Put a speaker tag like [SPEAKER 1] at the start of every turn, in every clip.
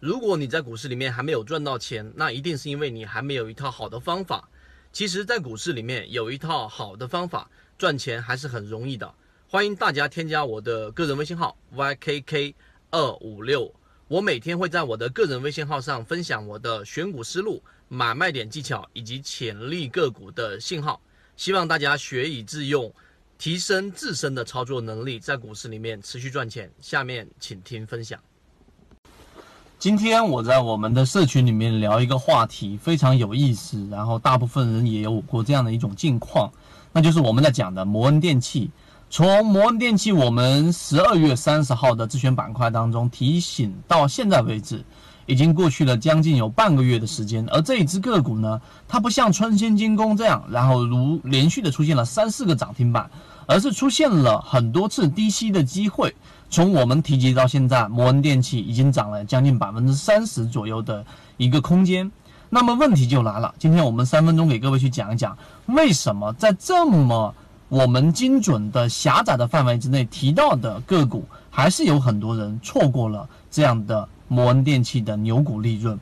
[SPEAKER 1] 如果你在股市里面还没有赚到钱，那一定是因为你还没有一套好的方法。其实，在股市里面有一套好的方法，赚钱还是很容易的。欢迎大家添加我的个人微信号 ykk 二五六，我每天会在我的个人微信号上分享我的选股思路、买卖点技巧以及潜力个股的信号，希望大家学以致用。提升自身的操作能力，在股市里面持续赚钱。下面请听分享。
[SPEAKER 2] 今天我在我们的社群里面聊一个话题，非常有意思。然后大部分人也有过这样的一种境况，那就是我们在讲的摩恩电器。从摩恩电器我们十二月三十号的自选板块当中提醒到现在为止，已经过去了将近有半个月的时间。而这一只个股呢，它不像春仙精工这样，然后如连续的出现了三四个涨停板。而是出现了很多次低吸的机会。从我们提及到现在，摩恩电器已经涨了将近百分之三十左右的一个空间。那么问题就来了，今天我们三分钟给各位去讲一讲，为什么在这么我们精准的狭窄的范围之内提到的个股，还是有很多人错过了这样的摩恩电器的牛股利润。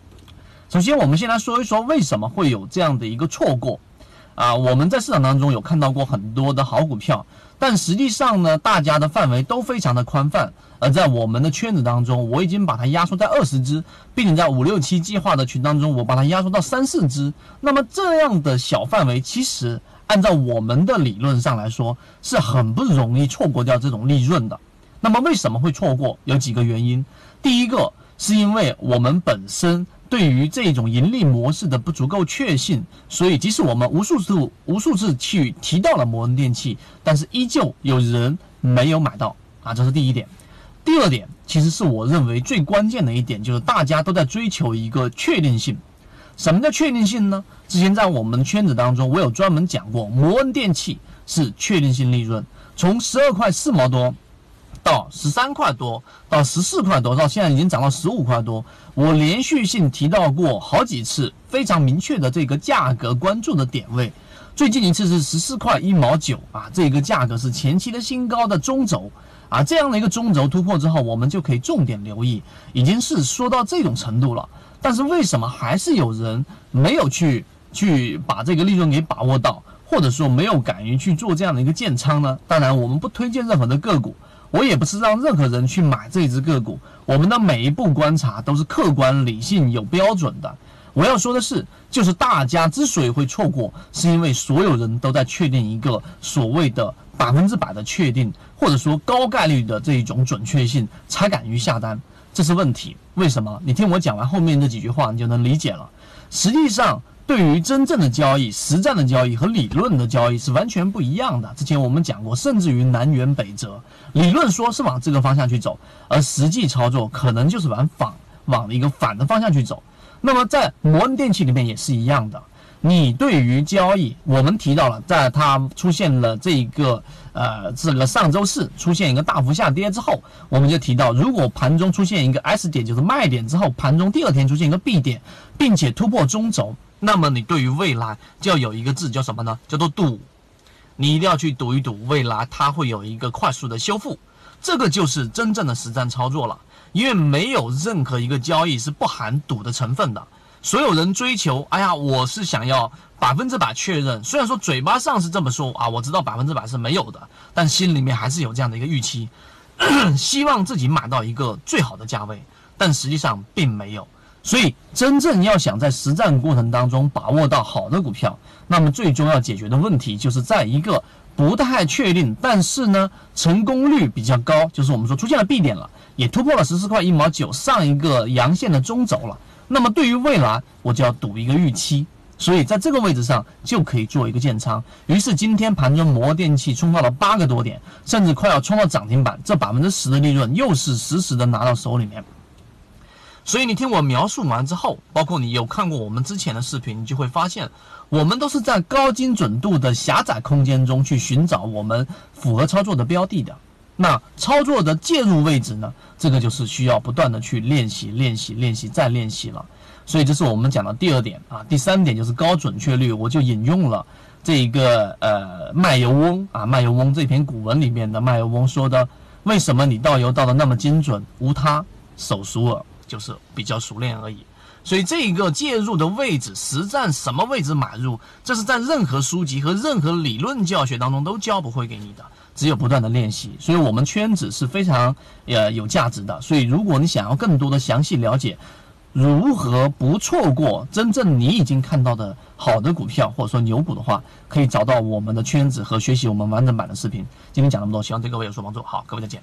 [SPEAKER 2] 首先，我们先来说一说为什么会有这样的一个错过。啊，我们在市场当中有看到过很多的好股票，但实际上呢，大家的范围都非常的宽泛。而在我们的圈子当中，我已经把它压缩在二十只，并且在五六七计划的群当中，我把它压缩到三四只。那么这样的小范围，其实按照我们的理论上来说，是很不容易错过掉这种利润的。那么为什么会错过？有几个原因。第一个是因为我们本身。对于这种盈利模式的不足够确信，所以即使我们无数次、无数次去提到了摩恩电器，但是依旧有人没有买到啊，这是第一点。第二点，其实是我认为最关键的一点，就是大家都在追求一个确定性。什么叫确定性呢？之前在我们圈子当中，我有专门讲过，摩恩电器是确定性利润，从十二块四毛多。到十三块多，到十四块多，到现在已经涨到十五块多。我连续性提到过好几次，非常明确的这个价格关注的点位。最近一次是十四块一毛九啊，这个价格是前期的新高的中轴啊，这样的一个中轴突破之后，我们就可以重点留意，已经是说到这种程度了。但是为什么还是有人没有去去把这个利润给把握到，或者说没有敢于去做这样的一个建仓呢？当然，我们不推荐任何的个股。我也不是让任何人去买这只个股，我们的每一步观察都是客观、理性、有标准的。我要说的是，就是大家之所以会错过，是因为所有人都在确定一个所谓的百分之百的确定，或者说高概率的这一种准确性，才敢于下单，这是问题。为什么？你听我讲完后面这几句话，你就能理解了。实际上。对于真正的交易、实战的交易和理论的交易是完全不一样的。之前我们讲过，甚至于南辕北辙。理论说是往这个方向去走，而实际操作可能就是往反、往一个反的方向去走。那么在摩恩电器里面也是一样的。你对于交易，我们提到了，在它出现了这个呃这个上周四出现一个大幅下跌之后，我们就提到，如果盘中出现一个 S 点，就是卖点之后，盘中第二天出现一个 B 点，并且突破中轴。那么你对于未来就要有一个字叫什么呢？叫做赌，你一定要去赌一赌未来它会有一个快速的修复，这个就是真正的实战操作了。因为没有任何一个交易是不含赌的成分的。所有人追求，哎呀，我是想要百分之百确认。虽然说嘴巴上是这么说啊，我知道百分之百是没有的，但心里面还是有这样的一个预期，希望自己买到一个最好的价位，但实际上并没有。所以，真正要想在实战过程当中把握到好的股票，那么最终要解决的问题，就是在一个不太确定，但是呢成功率比较高，就是我们说出现了 B 点了，也突破了十四块一毛九上一个阳线的中轴了。那么对于未来，我就要赌一个预期，所以在这个位置上就可以做一个建仓。于是今天盘中摩电器冲到了八个多点，甚至快要冲到涨停板，这百分之十的利润又是实时的拿到手里面。所以你听我描述完之后，包括你有看过我们之前的视频，你就会发现，我们都是在高精准度的狭窄空间中去寻找我们符合操作的标的的。那操作的介入位置呢？这个就是需要不断的去练习、练习、练习再练习了。所以这是我们讲的第二点啊。第三点就是高准确率，我就引用了这一个呃卖油翁啊卖油翁这篇古文里面的卖油翁说的：为什么你倒油倒的那么精准？无他，手熟尔。就是比较熟练而已。所以这一个介入的位置，实战什么位置买入，这是在任何书籍和任何理论教学当中都教不会给你的，只有不断的练习。所以我们圈子是非常呃有价值的。所以如果你想要更多的详细了解，如何不错过真正你已经看到的好的股票或者说牛股的话，可以找到我们的圈子和学习我们完整版的视频。今天讲那么多，希望对各位有所帮助。好，各位再见。